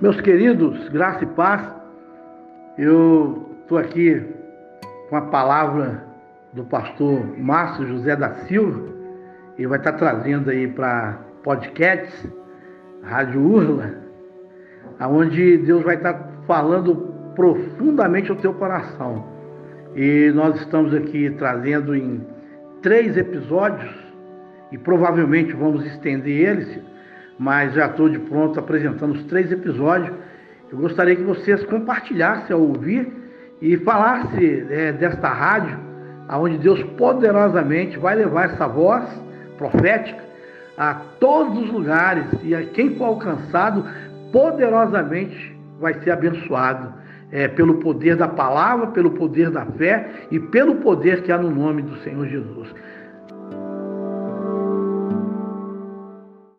Meus queridos, graça e paz, eu estou aqui com a palavra do pastor Márcio José da Silva, e vai estar trazendo aí para podcasts, Rádio Urla, aonde Deus vai estar falando profundamente ao teu coração. E nós estamos aqui trazendo em três episódios, e provavelmente vamos estender eles, mas já estou de pronto apresentando os três episódios. Eu gostaria que vocês compartilhassem ao ouvir e falassem é, desta rádio, aonde Deus poderosamente vai levar essa voz profética a todos os lugares e a quem for alcançado poderosamente vai ser abençoado é, pelo poder da palavra, pelo poder da fé e pelo poder que há no nome do Senhor Jesus.